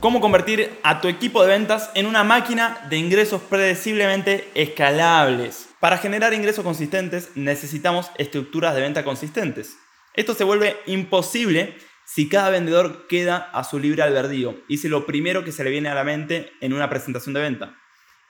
Cómo convertir a tu equipo de ventas en una máquina de ingresos predeciblemente escalables. Para generar ingresos consistentes necesitamos estructuras de venta consistentes. Esto se vuelve imposible si cada vendedor queda a su libre albedrío y es lo primero que se le viene a la mente en una presentación de venta.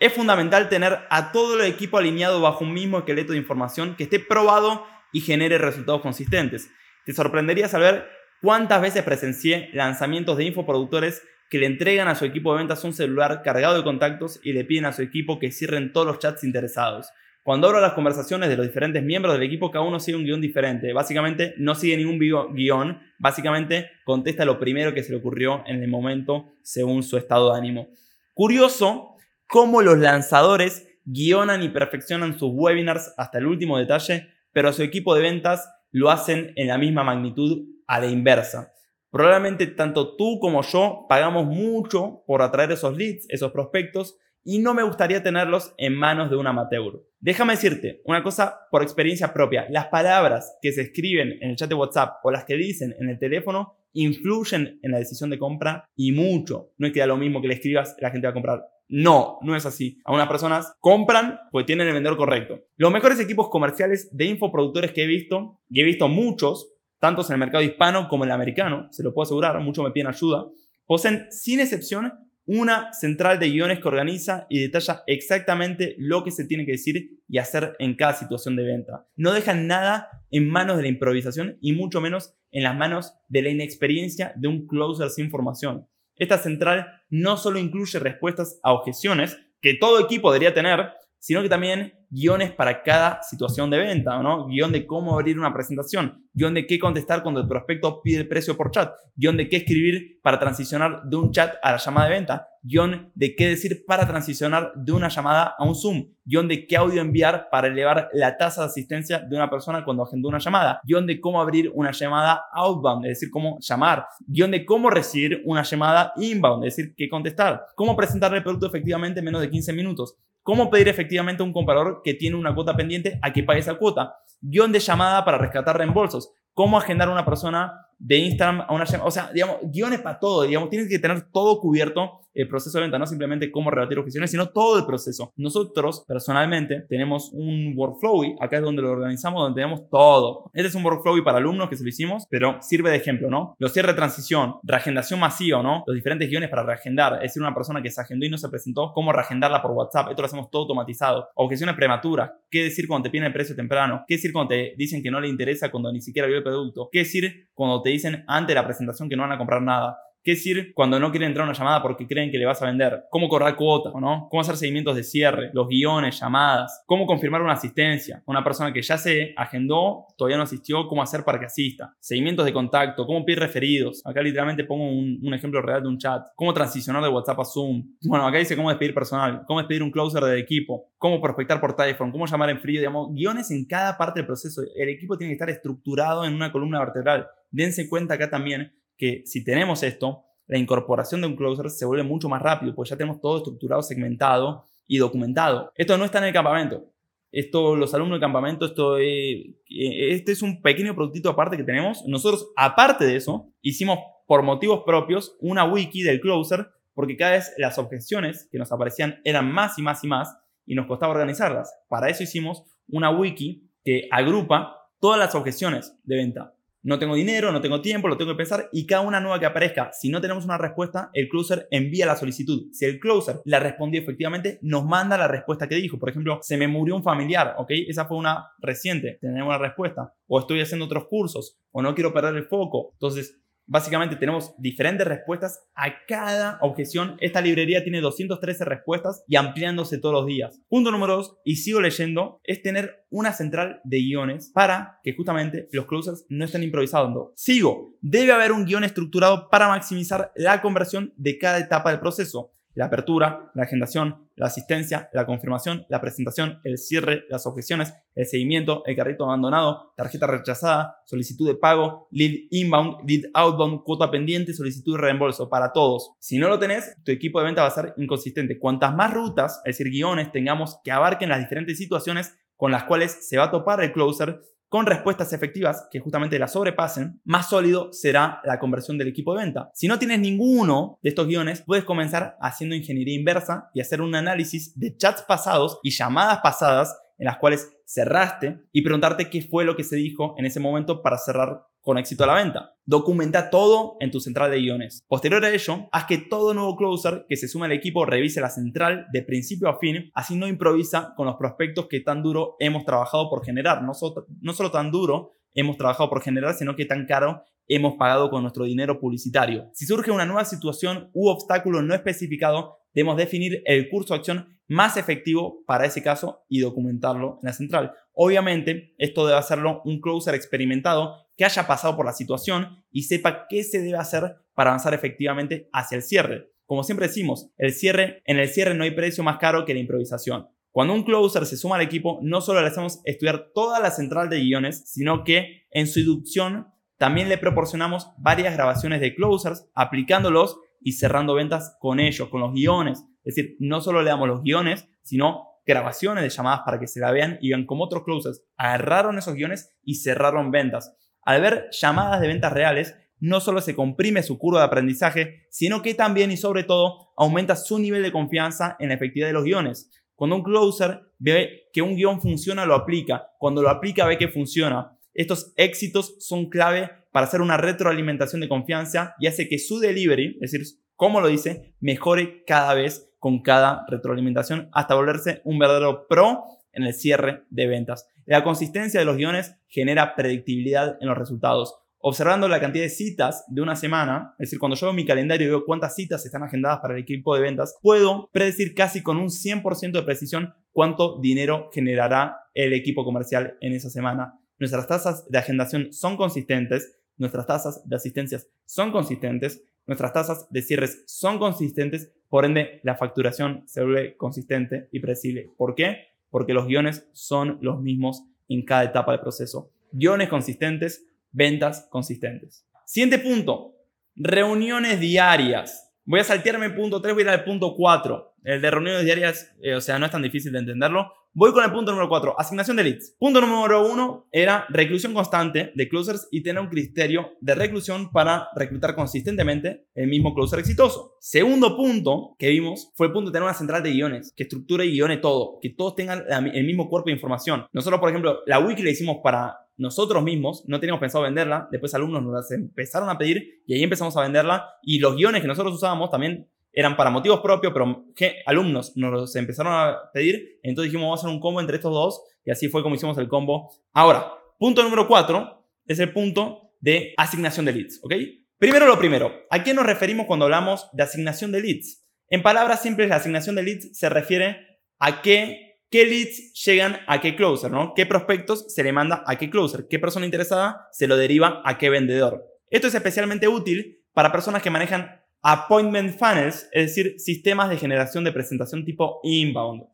Es fundamental tener a todo el equipo alineado bajo un mismo esqueleto de información que esté probado y genere resultados consistentes. Te sorprendería saber cuántas veces presencié lanzamientos de infoproductores que le entregan a su equipo de ventas un celular cargado de contactos y le piden a su equipo que cierren todos los chats interesados. Cuando abro las conversaciones de los diferentes miembros del equipo, cada uno sigue un guion diferente. Básicamente no sigue ningún guion, básicamente contesta lo primero que se le ocurrió en el momento según su estado de ánimo. Curioso cómo los lanzadores guionan y perfeccionan sus webinars hasta el último detalle, pero su equipo de ventas lo hacen en la misma magnitud a la inversa. Probablemente tanto tú como yo pagamos mucho por atraer esos leads, esos prospectos, y no me gustaría tenerlos en manos de un amateur. Déjame decirte una cosa por experiencia propia. Las palabras que se escriben en el chat de WhatsApp o las que dicen en el teléfono influyen en la decisión de compra y mucho. No es que da lo mismo que le escribas, la gente va a comprar. No, no es así. Algunas personas compran pues tienen el vendedor correcto. Los mejores equipos comerciales de infoproductores que he visto, y he visto muchos, tanto en el mercado hispano como en el americano, se lo puedo asegurar, muchos me piden ayuda, poseen sin excepción una central de guiones que organiza y detalla exactamente lo que se tiene que decir y hacer en cada situación de venta. No dejan nada en manos de la improvisación y mucho menos en las manos de la inexperiencia de un closer sin formación. Esta central no solo incluye respuestas a objeciones que todo equipo debería tener, sino que también guiones para cada situación de venta, ¿no? Guión de cómo abrir una presentación, guion de qué contestar cuando el prospecto pide el precio por chat, guion de qué escribir para transicionar de un chat a la llamada de venta, guion de qué decir para transicionar de una llamada a un Zoom, guion de qué audio enviar para elevar la tasa de asistencia de una persona cuando agendó una llamada, guion de cómo abrir una llamada outbound, es decir, cómo llamar, guion de cómo recibir una llamada inbound, es decir, qué contestar, cómo presentar el producto efectivamente en menos de 15 minutos, cómo pedir efectivamente a un comprador que tiene una cuota pendiente a que pague esa cuota. Guión de llamada para rescatar reembolsos. Cómo agendar a una persona de Instagram a una llamada. O sea, digamos, guiones para todo. Digamos, tienes que tener todo cubierto el proceso de venta, no simplemente cómo rebatir objeciones, sino todo el proceso. Nosotros, personalmente, tenemos un workflow, acá es donde lo organizamos, donde tenemos todo. Este es un workflow para alumnos que se lo hicimos, pero sirve de ejemplo, ¿no? Los cierres de transición, reagendación masiva, ¿no? Los diferentes guiones para reagendar, es decir, una persona que se agendó y no se presentó, cómo reagendarla por WhatsApp, esto lo hacemos todo automatizado. Objeciones prematuras, qué decir cuando te piden el precio temprano, qué decir cuando te dicen que no le interesa cuando ni siquiera vio el producto, qué decir cuando te dicen antes de la presentación que no van a comprar nada ¿Qué decir cuando no quieren entrar a una llamada porque creen que le vas a vender? ¿Cómo correr cuotas, no? ¿Cómo hacer seguimientos de cierre? Los guiones, llamadas. ¿Cómo confirmar una asistencia? Una persona que ya se agendó, todavía no asistió, ¿cómo hacer para que asista? Seguimientos de contacto. ¿Cómo pedir referidos? Acá literalmente pongo un, ejemplo real de un chat. ¿Cómo transicionar de WhatsApp a Zoom? Bueno, acá dice cómo despedir personal. ¿Cómo despedir un closer de equipo? ¿Cómo prospectar por teléfono? ¿Cómo llamar en frío? Digamos, guiones en cada parte del proceso. El equipo tiene que estar estructurado en una columna vertebral. Dense cuenta acá también que si tenemos esto, la incorporación de un closer se vuelve mucho más rápido, porque ya tenemos todo estructurado, segmentado y documentado. Esto no está en el campamento. Esto, los alumnos del campamento, esto este es un pequeño productito aparte que tenemos. Nosotros, aparte de eso, hicimos por motivos propios una wiki del closer, porque cada vez las objeciones que nos aparecían eran más y más y más, y nos costaba organizarlas. Para eso hicimos una wiki que agrupa todas las objeciones de venta no tengo dinero, no tengo tiempo, lo tengo que pensar y cada una nueva que aparezca, si no tenemos una respuesta, el closer envía la solicitud. Si el closer la respondió efectivamente, nos manda la respuesta que dijo. Por ejemplo, se me murió un familiar, ¿ok? Esa fue una reciente, tenemos una respuesta. O estoy haciendo otros cursos, o no quiero perder el foco. Entonces, Básicamente tenemos diferentes respuestas a cada objeción. Esta librería tiene 213 respuestas y ampliándose todos los días. Punto número 2, y sigo leyendo, es tener una central de guiones para que justamente los closers no estén improvisando. Sigo, debe haber un guion estructurado para maximizar la conversión de cada etapa del proceso. La apertura, la agendación, la asistencia, la confirmación, la presentación, el cierre, las objeciones, el seguimiento, el carrito abandonado, tarjeta rechazada, solicitud de pago, lead inbound, lead outbound, cuota pendiente, solicitud de reembolso para todos. Si no lo tenés, tu equipo de venta va a ser inconsistente. Cuantas más rutas, es decir, guiones, tengamos que abarquen las diferentes situaciones con las cuales se va a topar el closer, con respuestas efectivas que justamente la sobrepasen, más sólido será la conversión del equipo de venta. Si no tienes ninguno de estos guiones, puedes comenzar haciendo ingeniería inversa y hacer un análisis de chats pasados y llamadas pasadas en las cuales cerraste y preguntarte qué fue lo que se dijo en ese momento para cerrar con éxito la venta. Documenta todo en tu central de guiones. Posterior a ello, haz que todo nuevo closer que se suma al equipo revise la central de principio a fin, así no improvisa con los prospectos que tan duro hemos trabajado por generar. No solo tan duro hemos trabajado por generar, sino que tan caro hemos pagado con nuestro dinero publicitario. Si surge una nueva situación u obstáculo no especificado, debemos definir el curso de acción más efectivo para ese caso y documentarlo en la central. Obviamente, esto debe hacerlo un closer experimentado que haya pasado por la situación y sepa qué se debe hacer para avanzar efectivamente hacia el cierre. Como siempre decimos, el cierre, en el cierre no hay precio más caro que la improvisación. Cuando un closer se suma al equipo, no solo le hacemos estudiar toda la central de guiones, sino que en su inducción también le proporcionamos varias grabaciones de closers, aplicándolos y cerrando ventas con ellos, con los guiones. Es decir, no solo le damos los guiones, sino grabaciones de llamadas para que se la vean y vean cómo otros closers agarraron esos guiones y cerraron ventas. Al ver llamadas de ventas reales, no solo se comprime su curva de aprendizaje, sino que también y sobre todo aumenta su nivel de confianza en la efectividad de los guiones. Cuando un closer ve que un guion funciona, lo aplica. Cuando lo aplica, ve que funciona. Estos éxitos son clave para hacer una retroalimentación de confianza y hace que su delivery, es decir, como lo dice, mejore cada vez con cada retroalimentación hasta volverse un verdadero pro en el cierre de ventas. La consistencia de los guiones genera predictibilidad en los resultados. Observando la cantidad de citas de una semana, es decir, cuando yo veo mi calendario y veo cuántas citas están agendadas para el equipo de ventas, puedo predecir casi con un 100% de precisión cuánto dinero generará el equipo comercial en esa semana. Nuestras tasas de agendación son consistentes, nuestras tasas de asistencias son consistentes, nuestras tasas de cierres son consistentes, por ende la facturación se vuelve consistente y predecible. ¿Por qué? Porque los guiones son los mismos en cada etapa del proceso. Guiones consistentes, ventas consistentes. Siguiente punto, reuniones diarias. Voy a saltearme el punto 3, voy a ir al punto 4. El de reuniones diarias, eh, o sea, no es tan difícil de entenderlo. Voy con el punto número 4, asignación de leads. Punto número 1 era reclusión constante de closers y tener un criterio de reclusión para reclutar consistentemente el mismo closer exitoso. Segundo punto que vimos fue el punto de tener una central de guiones, que estructure y guione todo, que todos tengan el mismo cuerpo de información. Nosotros, por ejemplo, la wiki la hicimos para nosotros mismos, no teníamos pensado venderla, después alumnos nos las empezaron a pedir y ahí empezamos a venderla y los guiones que nosotros usábamos también eran para motivos propios, pero alumnos nos los empezaron a pedir, entonces dijimos vamos a hacer un combo entre estos dos y así fue como hicimos el combo. Ahora, punto número cuatro es el punto de asignación de leads, ¿ok? Primero lo primero, ¿a qué nos referimos cuando hablamos de asignación de leads? En palabras simples, la asignación de leads se refiere a qué, qué leads llegan a qué closer, ¿no? ¿Qué prospectos se le manda a qué closer? ¿Qué persona interesada se lo deriva a qué vendedor? Esto es especialmente útil para personas que manejan Appointment funnels, es decir, sistemas de generación de presentación tipo inbound.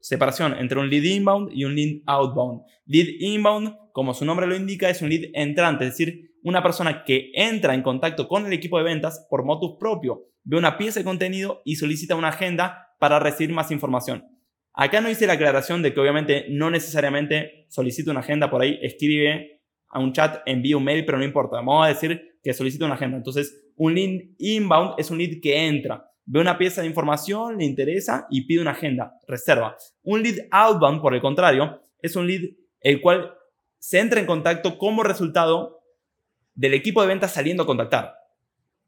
Separación entre un lead inbound y un lead outbound. Lead inbound, como su nombre lo indica, es un lead entrante, es decir, una persona que entra en contacto con el equipo de ventas por motus propio, ve una pieza de contenido y solicita una agenda para recibir más información. Acá no hice la aclaración de que obviamente no necesariamente solicita una agenda por ahí, escribe a un chat, envía un mail, pero no importa. Vamos a decir que solicita una agenda. Entonces, un lead inbound es un lead que entra, ve una pieza de información, le interesa y pide una agenda, reserva. Un lead outbound, por el contrario, es un lead el cual se entra en contacto como resultado del equipo de ventas saliendo a contactar.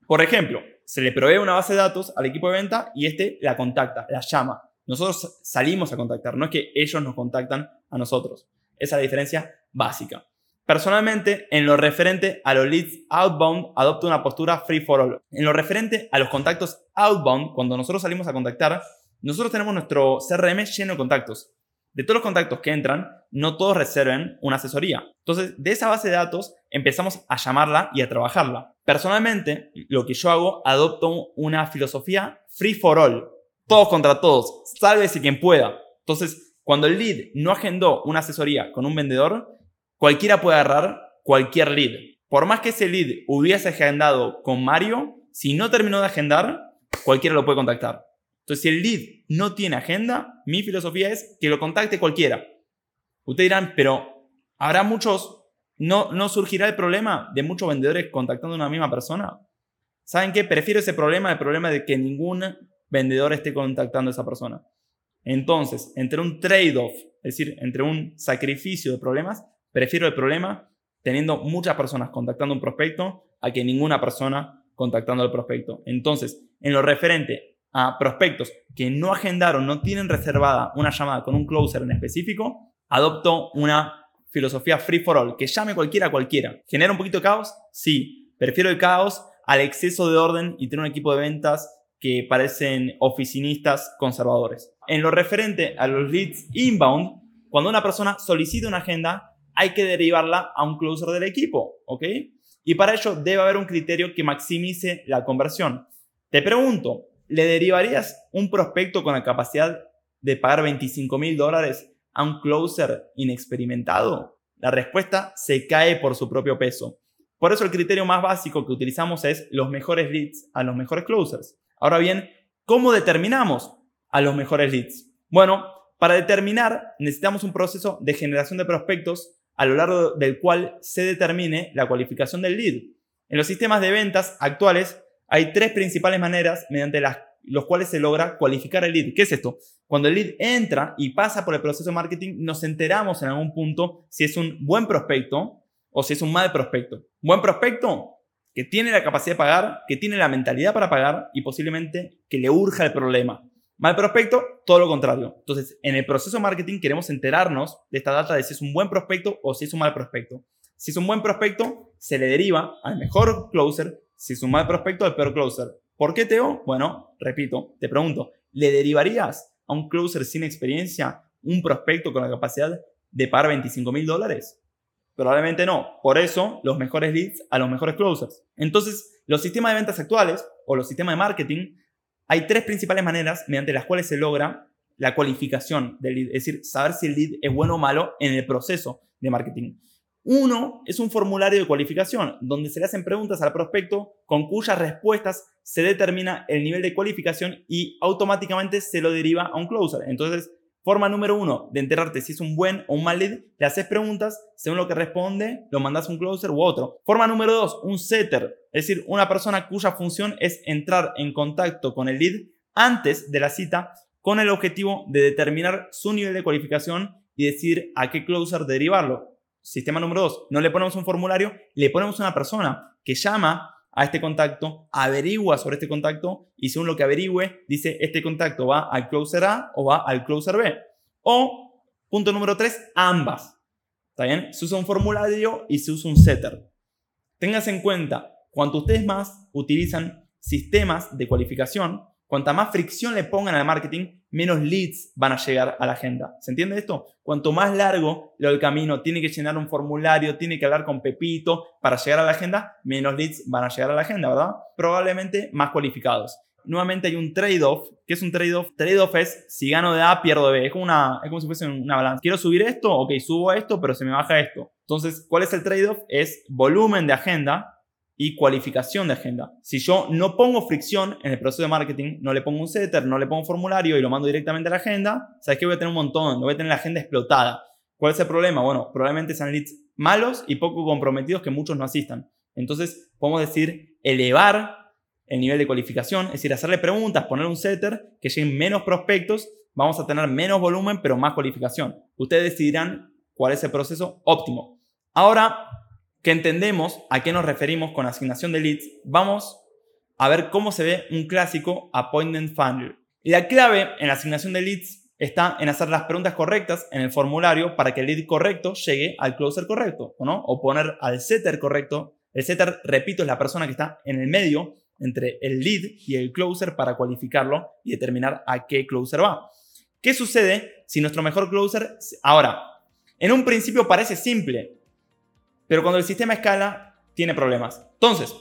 Por ejemplo, se le provee una base de datos al equipo de venta y este la contacta, la llama. Nosotros salimos a contactar, no es que ellos nos contactan a nosotros. Esa es la diferencia básica. Personalmente, en lo referente a los leads outbound, adopto una postura free for all. En lo referente a los contactos outbound, cuando nosotros salimos a contactar, nosotros tenemos nuestro CRM lleno de contactos. De todos los contactos que entran, no todos reserven una asesoría. Entonces, de esa base de datos empezamos a llamarla y a trabajarla. Personalmente, lo que yo hago, adopto una filosofía free for all. todos contra todos, sálvese quien pueda. Entonces, cuando el lead no agendó una asesoría con un vendedor, cualquiera puede agarrar cualquier lead. Por más que ese lead hubiese agendado con Mario, si no terminó de agendar, cualquiera lo puede contactar. Entonces, si el lead no tiene agenda, mi filosofía es que lo contacte cualquiera. Ustedes dirán, pero habrá muchos, no, no surgirá el problema de muchos vendedores contactando a una misma persona. ¿Saben qué? Prefiero ese problema al problema de que ningún vendedor esté contactando a esa persona. Entonces, entre un trade-off, es decir, entre un sacrificio de problemas, prefiero el problema teniendo muchas personas contactando un prospecto a que ninguna persona contactando al prospecto. Entonces, en lo referente a prospectos que no agendaron, no tienen reservada una llamada con un closer en específico, adopto una filosofía free for all, que llame cualquiera a cualquiera. ¿Genera un poquito de caos? Sí. Prefiero el caos al exceso de orden y tener un equipo de ventas que parecen oficinistas conservadores. En lo referente a los leads inbound, cuando una persona solicita una agenda, hay que derivarla a un closer del equipo, ¿ok? Y para ello debe haber un criterio que maximice la conversión. Te pregunto, ¿le derivarías un prospecto con la capacidad de pagar 25 mil dólares a un closer inexperimentado? La respuesta se cae por su propio peso. Por eso el criterio más básico que utilizamos es los mejores leads a los mejores closers. Ahora bien, ¿cómo determinamos a los mejores leads? Bueno, para determinar necesitamos un proceso de generación de prospectos a lo largo del cual se determine la cualificación del lead. En los sistemas de ventas actuales hay tres principales maneras mediante las los cuales se logra cualificar el lead. ¿Qué es esto? Cuando el lead entra y pasa por el proceso de marketing, nos enteramos en algún punto si es un buen prospecto o si es un mal prospecto. Buen prospecto que tiene la capacidad de pagar, que tiene la mentalidad para pagar y posiblemente que le urja el problema. Mal prospecto, todo lo contrario. Entonces, en el proceso de marketing queremos enterarnos de esta data de si es un buen prospecto o si es un mal prospecto. Si es un buen prospecto, se le deriva al mejor closer. Si es un mal prospecto, al peor closer. ¿Por qué, Teo? Bueno, repito, te pregunto, ¿le derivarías a un closer sin experiencia un prospecto con la capacidad de pagar 25 mil dólares? Probablemente no. Por eso, los mejores leads a los mejores closers. Entonces, los sistemas de ventas actuales o los sistemas de marketing, hay tres principales maneras mediante las cuales se logra la cualificación del lead, es decir, saber si el lead es bueno o malo en el proceso de marketing. Uno es un formulario de cualificación, donde se le hacen preguntas al prospecto con cuyas respuestas se determina el nivel de cualificación y automáticamente se lo deriva a un closer. Entonces, forma número uno de enterarte si es un buen o un mal lead, le haces preguntas, según lo que responde, lo mandas a un closer u otro. Forma número dos, un setter, es decir, una persona cuya función es entrar en contacto con el lead antes de la cita con el objetivo de determinar su nivel de cualificación y decir a qué closer derivarlo sistema número dos, no le ponemos un formulario, le ponemos una persona que llama a este contacto, averigua sobre este contacto y según lo que averigüe, dice este contacto va al closer A o va al closer B. O, punto número tres, ambas. ¿Está bien? Se usa un formulario y se usa un setter. Tengas en cuenta, cuanto ustedes más utilizan sistemas de cualificación, Cuanta más fricción le pongan al marketing, menos leads van a llegar a la agenda. ¿Se entiende esto? Cuanto más largo el camino, tiene que llenar un formulario, tiene que hablar con Pepito para llegar a la agenda, menos leads van a llegar a la agenda, ¿verdad? Probablemente más cualificados. Nuevamente hay un trade-off. ¿Qué es un trade-off? Trade-off es si gano de A, pierdo de B. Es como, una, es como si fuese una balanza. Quiero subir esto, ok, subo esto, pero se me baja esto. Entonces, ¿cuál es el trade-off? Es volumen de agenda y cualificación de agenda. Si yo no pongo fricción en el proceso de marketing, no le pongo un setter, no le pongo un formulario y lo mando directamente a la agenda, ¿sabes qué? Voy a tener un montón, voy a tener la agenda explotada. ¿Cuál es el problema? Bueno, probablemente sean leads malos y poco comprometidos que muchos no asistan. Entonces, podemos decir elevar el nivel de cualificación, es decir, hacerle preguntas, poner un setter, que lleguen menos prospectos, vamos a tener menos volumen, pero más cualificación. Ustedes decidirán cuál es el proceso óptimo. Ahora, que entendemos a qué nos referimos con asignación de leads, vamos a ver cómo se ve un clásico appointment funnel. La clave en la asignación de leads está en hacer las preguntas correctas en el formulario para que el lead correcto llegue al closer correcto, ¿no? O poner al setter correcto. El setter, repito, es la persona que está en el medio entre el lead y el closer para cualificarlo y determinar a qué closer va. ¿Qué sucede si nuestro mejor closer... Ahora, en un principio parece simple, pero cuando el sistema escala, tiene problemas. Entonces,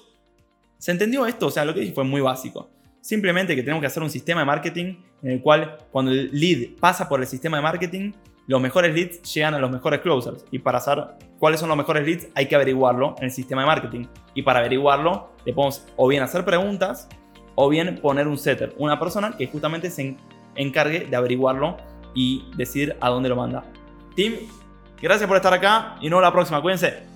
¿se entendió esto? O sea, lo que dije fue muy básico. Simplemente que tenemos que hacer un sistema de marketing en el cual cuando el lead pasa por el sistema de marketing, los mejores leads llegan a los mejores closers. Y para saber cuáles son los mejores leads hay que averiguarlo en el sistema de marketing. Y para averiguarlo le podemos o bien hacer preguntas o bien poner un setter, una persona que justamente se encargue de averiguarlo y decidir a dónde lo manda. Team, gracias por estar acá y nos vemos la próxima. Cuídense.